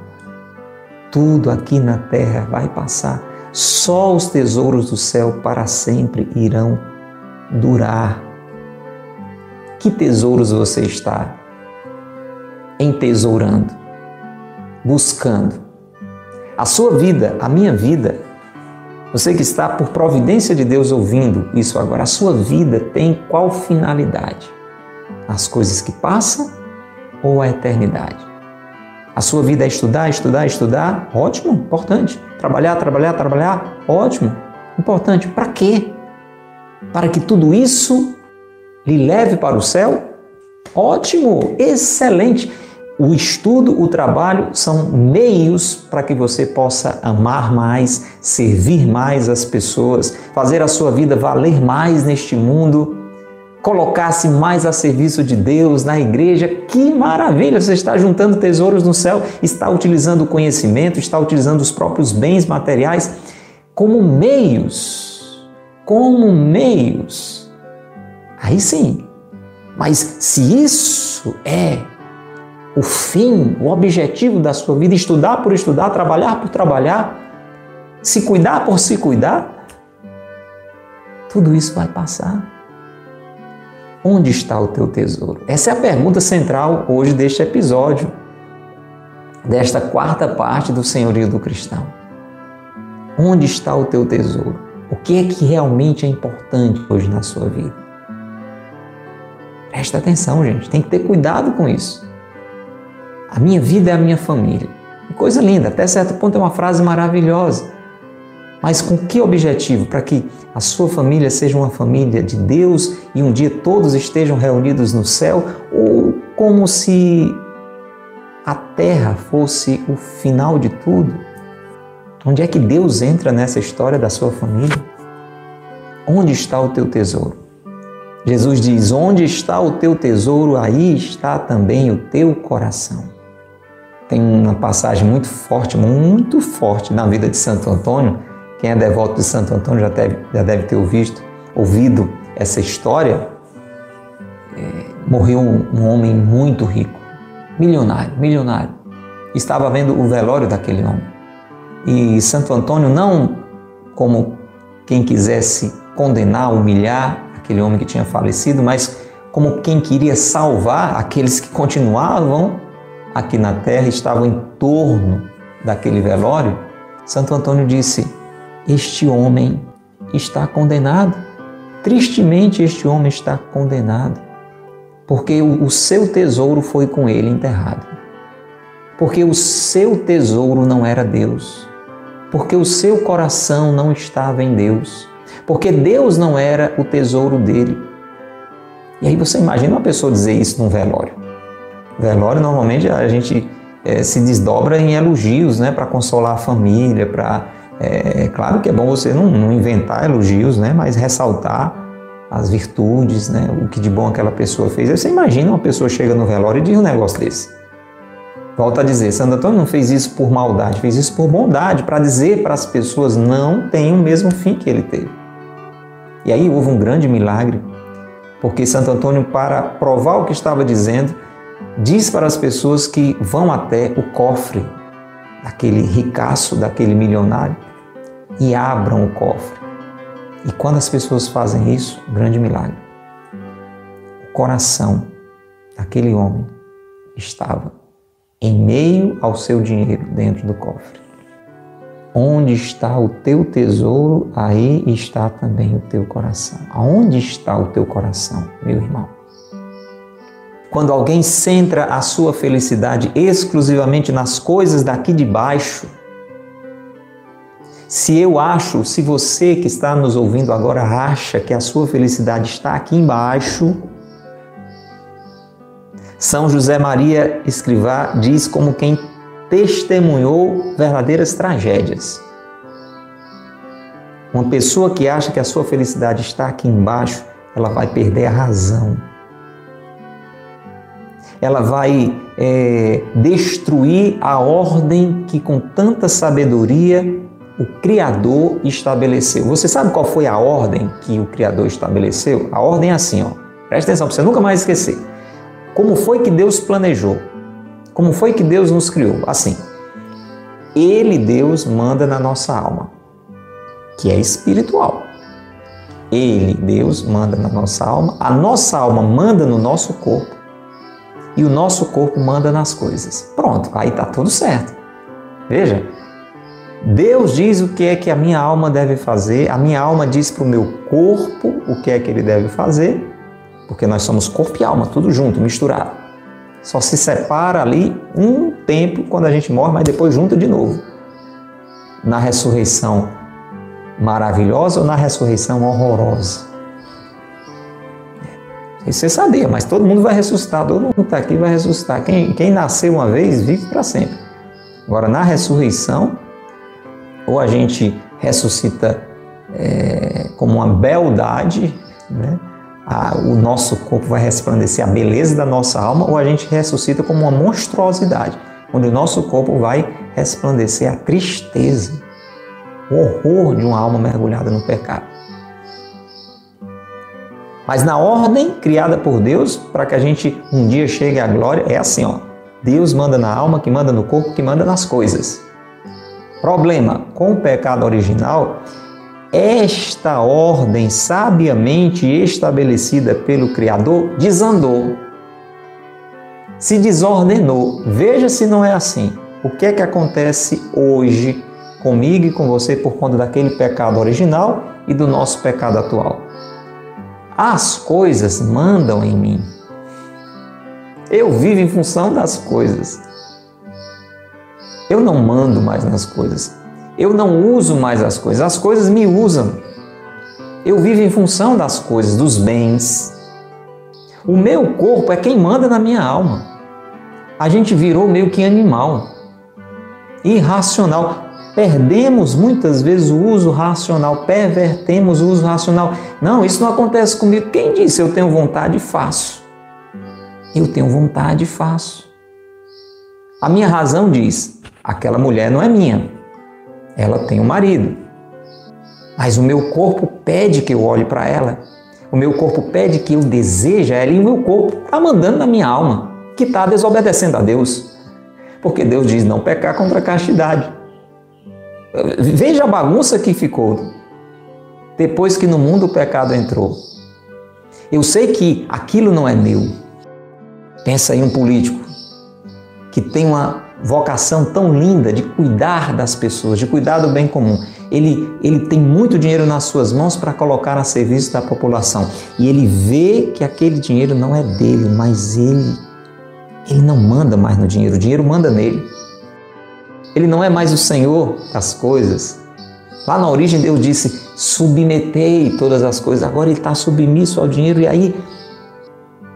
Tudo aqui na terra vai passar. Só os tesouros do céu para sempre irão durar. Que tesouros você está entesourando? Buscando. A sua vida, a minha vida, você que está por providência de Deus ouvindo isso agora, a sua vida tem qual finalidade? As coisas que passam ou a eternidade? A sua vida é estudar, estudar, estudar? Ótimo, importante. Trabalhar, trabalhar, trabalhar? Ótimo, importante. Para quê? Para que tudo isso lhe leve para o céu? Ótimo, excelente. O estudo, o trabalho são meios para que você possa amar mais, servir mais as pessoas, fazer a sua vida valer mais neste mundo, colocar-se mais a serviço de Deus na igreja. Que maravilha! Você está juntando tesouros no céu, está utilizando o conhecimento, está utilizando os próprios bens materiais como meios. Como meios. Aí sim. Mas se isso é o fim, o objetivo da sua vida, estudar por estudar, trabalhar por trabalhar, se cuidar por se cuidar, tudo isso vai passar. Onde está o teu tesouro? Essa é a pergunta central hoje deste episódio, desta quarta parte do Senhorio do Cristão. Onde está o teu tesouro? O que é que realmente é importante hoje na sua vida? Presta atenção, gente, tem que ter cuidado com isso. A minha vida é a minha família. Coisa linda, até certo ponto é uma frase maravilhosa. Mas com que objetivo? Para que a sua família seja uma família de Deus e um dia todos estejam reunidos no céu? Ou como se a terra fosse o final de tudo? Onde é que Deus entra nessa história da sua família? Onde está o teu tesouro? Jesus diz: Onde está o teu tesouro, aí está também o teu coração tem uma passagem muito forte, muito forte na vida de Santo Antônio. Quem é devoto de Santo Antônio já deve, já deve ter ouvido, ouvido essa história. É, morreu um, um homem muito rico, milionário, milionário. Estava vendo o velório daquele homem. E Santo Antônio, não como quem quisesse condenar, humilhar aquele homem que tinha falecido, mas como quem queria salvar aqueles que continuavam aqui na terra estavam em torno daquele velório, Santo Antônio disse: Este homem está condenado. Tristemente, este homem está condenado, porque o seu tesouro foi com ele enterrado. Porque o seu tesouro não era Deus. Porque o seu coração não estava em Deus. Porque Deus não era o tesouro dele. E aí você imagina uma pessoa dizer isso num velório. Velório, normalmente, a gente é, se desdobra em elogios, né, para consolar a família, para é, é, claro que é bom você não, não, inventar elogios, né, mas ressaltar as virtudes, né, o que de bom aquela pessoa fez. Você imagina uma pessoa chega no velório e diz um negócio desse. Volta a dizer, Santo Antônio não fez isso por maldade, fez isso por bondade, para dizer para as pessoas não tem o mesmo fim que ele teve. E aí houve um grande milagre, porque Santo Antônio, para provar o que estava dizendo, diz para as pessoas que vão até o cofre daquele ricaço, daquele milionário, e abram o cofre. E quando as pessoas fazem isso, grande milagre. O coração daquele homem estava em meio ao seu dinheiro dentro do cofre. Onde está o teu tesouro, aí está também o teu coração. Aonde está o teu coração, meu irmão? Quando alguém centra a sua felicidade exclusivamente nas coisas daqui de baixo, se eu acho, se você que está nos ouvindo agora acha que a sua felicidade está aqui embaixo, São José Maria Escrivá diz como quem testemunhou verdadeiras tragédias. Uma pessoa que acha que a sua felicidade está aqui embaixo, ela vai perder a razão ela vai é, destruir a ordem que, com tanta sabedoria, o Criador estabeleceu. Você sabe qual foi a ordem que o Criador estabeleceu? A ordem é assim, ó. Presta atenção para você nunca mais esquecer. Como foi que Deus planejou? Como foi que Deus nos criou? Assim. Ele, Deus, manda na nossa alma, que é espiritual. Ele, Deus, manda na nossa alma, a nossa alma manda no nosso corpo e o nosso corpo manda nas coisas. Pronto, aí está tudo certo. Veja, Deus diz o que é que a minha alma deve fazer, a minha alma diz para o meu corpo o que é que ele deve fazer, porque nós somos corpo e alma, tudo junto, misturado. Só se separa ali um tempo quando a gente morre, mas depois junta de novo. Na ressurreição maravilhosa ou na ressurreição horrorosa? Isso você sabia, mas todo mundo vai ressuscitar, todo mundo está aqui vai ressuscitar. Quem, quem nasceu uma vez vive para sempre. Agora, na ressurreição, ou a gente ressuscita é, como uma beldade, né? A, o nosso corpo vai resplandecer a beleza da nossa alma, ou a gente ressuscita como uma monstruosidade, onde o nosso corpo vai resplandecer a tristeza, o horror de uma alma mergulhada no pecado. Mas na ordem criada por Deus, para que a gente um dia chegue à glória, é assim, ó. Deus manda na alma, que manda no corpo, que manda nas coisas. Problema com o pecado original, esta ordem sabiamente estabelecida pelo Criador desandou. Se desordenou. Veja se não é assim. O que é que acontece hoje comigo e com você por conta daquele pecado original e do nosso pecado atual? As coisas mandam em mim. Eu vivo em função das coisas. Eu não mando mais nas coisas. Eu não uso mais as coisas. As coisas me usam. Eu vivo em função das coisas, dos bens. O meu corpo é quem manda na minha alma. A gente virou meio que animal, irracional. Perdemos muitas vezes o uso racional, pervertemos o uso racional. Não, isso não acontece comigo. Quem disse eu tenho vontade, faço. Eu tenho vontade, faço. A minha razão diz: aquela mulher não é minha, ela tem um marido. Mas o meu corpo pede que eu olhe para ela. O meu corpo pede que eu deseje ela e o meu corpo está mandando na minha alma, que está desobedecendo a Deus. Porque Deus diz não pecar contra a castidade. Veja a bagunça que ficou depois que no mundo o pecado entrou. Eu sei que aquilo não é meu. Pensa em um político que tem uma vocação tão linda de cuidar das pessoas, de cuidar do bem comum. ele, ele tem muito dinheiro nas suas mãos para colocar a serviço da população. E ele vê que aquele dinheiro não é dele, mas ele, ele não manda mais no dinheiro, o dinheiro manda nele. Ele não é mais o Senhor das coisas. Lá na origem Deus disse: submetei todas as coisas. Agora ele está submisso ao dinheiro e aí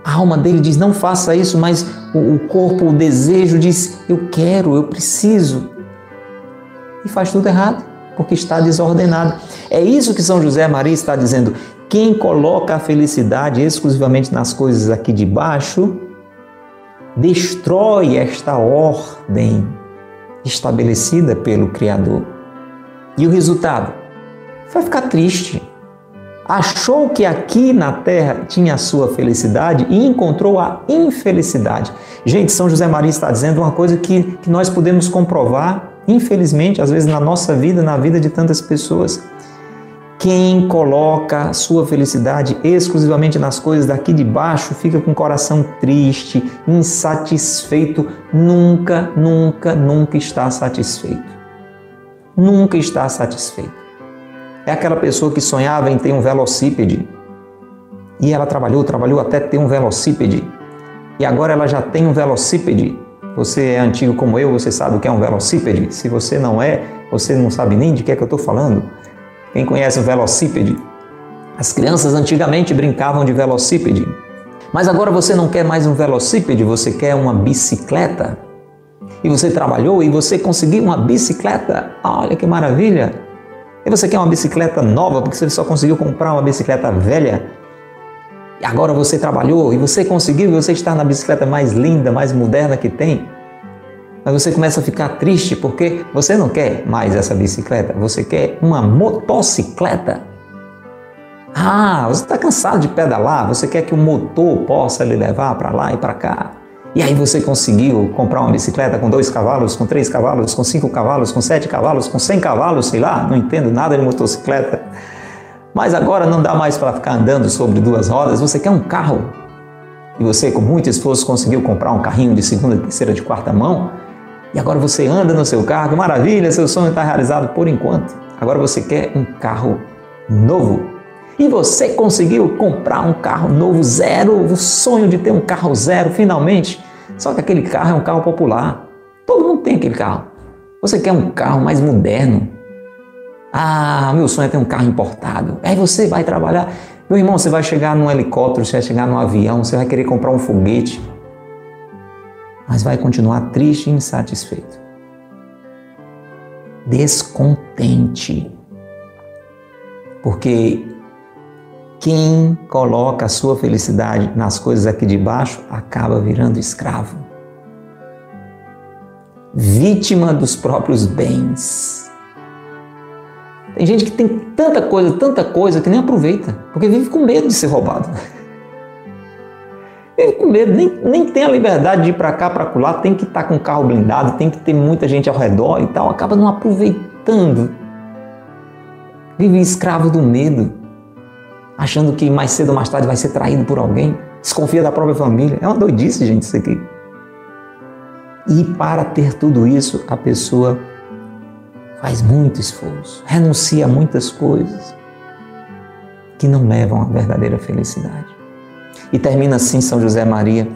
a alma dele diz: não faça isso, mas o corpo, o desejo diz: eu quero, eu preciso. E faz tudo errado, porque está desordenado. É isso que São José Maria está dizendo. Quem coloca a felicidade exclusivamente nas coisas aqui de baixo, destrói esta ordem estabelecida pelo Criador. E o resultado? Vai ficar triste. Achou que aqui na terra tinha a sua felicidade e encontrou a infelicidade. Gente, São José Maria está dizendo uma coisa que, que nós podemos comprovar, infelizmente, às vezes na nossa vida, na vida de tantas pessoas. Quem coloca sua felicidade exclusivamente nas coisas daqui de baixo fica com o coração triste, insatisfeito, nunca, nunca, nunca está satisfeito. Nunca está satisfeito. É aquela pessoa que sonhava em ter um velocípede e ela trabalhou, trabalhou até ter um velocípede e agora ela já tem um velocípede. Você é antigo como eu, você sabe o que é um velocípede? Se você não é, você não sabe nem de que é que eu estou falando. Quem conhece o velocípede? As crianças antigamente brincavam de velocípede. Mas agora você não quer mais um velocípede, você quer uma bicicleta. E você trabalhou e você conseguiu uma bicicleta. Olha que maravilha! E você quer uma bicicleta nova porque você só conseguiu comprar uma bicicleta velha. E agora você trabalhou e você conseguiu, você está na bicicleta mais linda, mais moderna que tem. Mas você começa a ficar triste porque você não quer mais essa bicicleta, você quer uma motocicleta. Ah, você está cansado de pedalar, você quer que o motor possa lhe levar para lá e para cá. E aí você conseguiu comprar uma bicicleta com dois cavalos, com três cavalos, com cinco cavalos, com sete cavalos, com cem cavalos, sei lá, não entendo nada de motocicleta. Mas agora não dá mais para ficar andando sobre duas rodas, você quer um carro. E você, com muito esforço, conseguiu comprar um carrinho de segunda, terceira, de quarta mão. E agora você anda no seu carro, maravilha, seu sonho está realizado por enquanto. Agora você quer um carro novo. E você conseguiu comprar um carro novo, zero, o sonho de ter um carro zero, finalmente. Só que aquele carro é um carro popular. Todo mundo tem aquele carro. Você quer um carro mais moderno. Ah, meu sonho é ter um carro importado. Aí você vai trabalhar. Meu irmão, você vai chegar num helicóptero, você vai chegar num avião, você vai querer comprar um foguete mas vai continuar triste e insatisfeito. Descontente. Porque quem coloca a sua felicidade nas coisas aqui de baixo acaba virando escravo. Vítima dos próprios bens. Tem gente que tem tanta coisa, tanta coisa que nem aproveita, porque vive com medo de ser roubado. Vive com medo, nem, nem tem a liberdade de ir para cá, para lá, tem que estar tá com o carro blindado, tem que ter muita gente ao redor e tal, acaba não aproveitando. Vive escravo do medo, achando que mais cedo ou mais tarde vai ser traído por alguém, desconfia da própria família. É uma doidice, gente, isso aqui. E para ter tudo isso, a pessoa faz muito esforço, renuncia a muitas coisas que não levam à verdadeira felicidade. E termina assim São José Maria.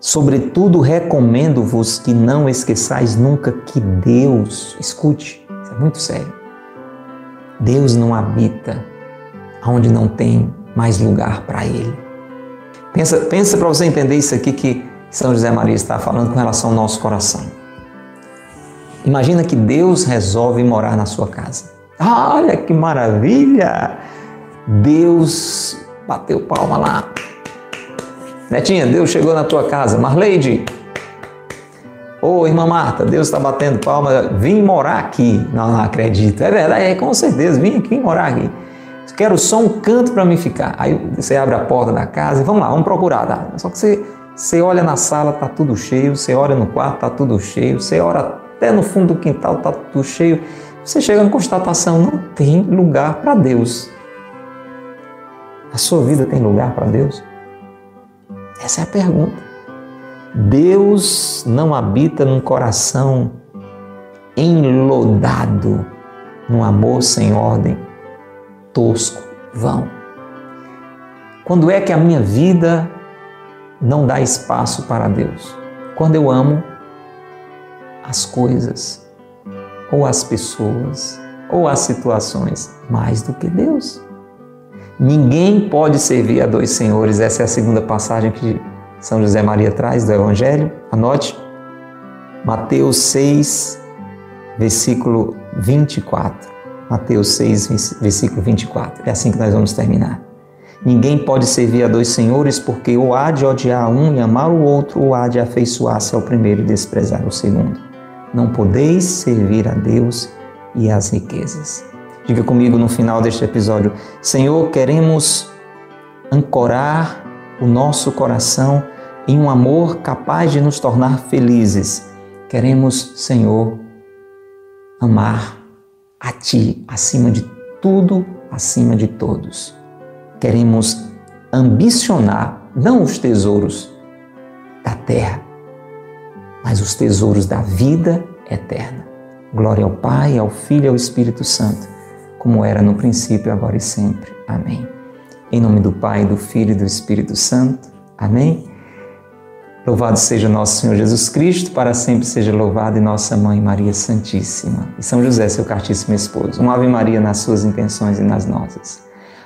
Sobretudo recomendo-vos que não esqueçais nunca que Deus, escute, isso é muito sério. Deus não habita onde não tem mais lugar para Ele. Pensa, pensa para você entender isso aqui que São José Maria está falando com relação ao nosso coração. Imagina que Deus resolve morar na sua casa. Olha que maravilha! Deus Bateu palma lá. Netinha, Deus chegou na tua casa. Marleide. Ô, oh, irmã Marta, Deus está batendo palma. Vim morar aqui. Não, não acredito. É verdade, é com certeza. Vim aqui morar aqui. Quero só um canto para me ficar. Aí você abre a porta da casa e vamos lá, vamos procurar. Tá? Só que você, você olha na sala, tá tudo cheio. Você olha no quarto, tá tudo cheio. Você olha até no fundo do quintal, tá tudo cheio. Você chega à constatação, não tem lugar para Deus. A sua vida tem lugar para Deus? Essa é a pergunta. Deus não habita num coração enlodado, num amor sem ordem, tosco, vão. Quando é que a minha vida não dá espaço para Deus? Quando eu amo as coisas, ou as pessoas, ou as situações, mais do que Deus. Ninguém pode servir a dois senhores. Essa é a segunda passagem que São José Maria traz do Evangelho. Anote. Mateus 6, versículo 24. Mateus 6, versículo 24. É assim que nós vamos terminar. Ninguém pode servir a dois senhores, porque ou há de odiar um e amar o outro, ou há de afeiçoar-se ao primeiro e desprezar o segundo. Não podeis servir a Deus e às riquezas. Diga comigo no final deste episódio: Senhor, queremos ancorar o nosso coração em um amor capaz de nos tornar felizes. Queremos, Senhor, amar a Ti acima de tudo, acima de todos. Queremos ambicionar não os tesouros da terra, mas os tesouros da vida eterna. Glória ao Pai, ao Filho e ao Espírito Santo, como era no princípio, agora e sempre. Amém. Em nome do Pai, do Filho e do Espírito Santo. Amém. Louvado seja nosso Senhor Jesus Cristo, para sempre seja louvado e nossa Mãe Maria Santíssima. E São José, seu cartíssimo esposo. Um Ave Maria nas suas intenções e nas nossas.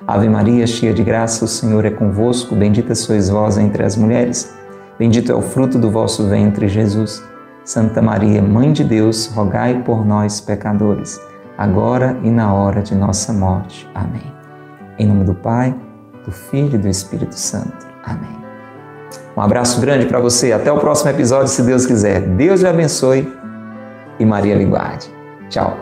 Ave Maria, cheia de graça, o Senhor é convosco. Bendita sois vós entre as mulheres. Bendito é o fruto do vosso ventre, Jesus. Santa Maria, Mãe de Deus, rogai por nós, pecadores, agora e na hora de nossa morte. Amém. Em nome do Pai, do Filho e do Espírito Santo. Amém. Um abraço grande para você. Até o próximo episódio, se Deus quiser. Deus lhe abençoe e Maria lhe guarde. Tchau.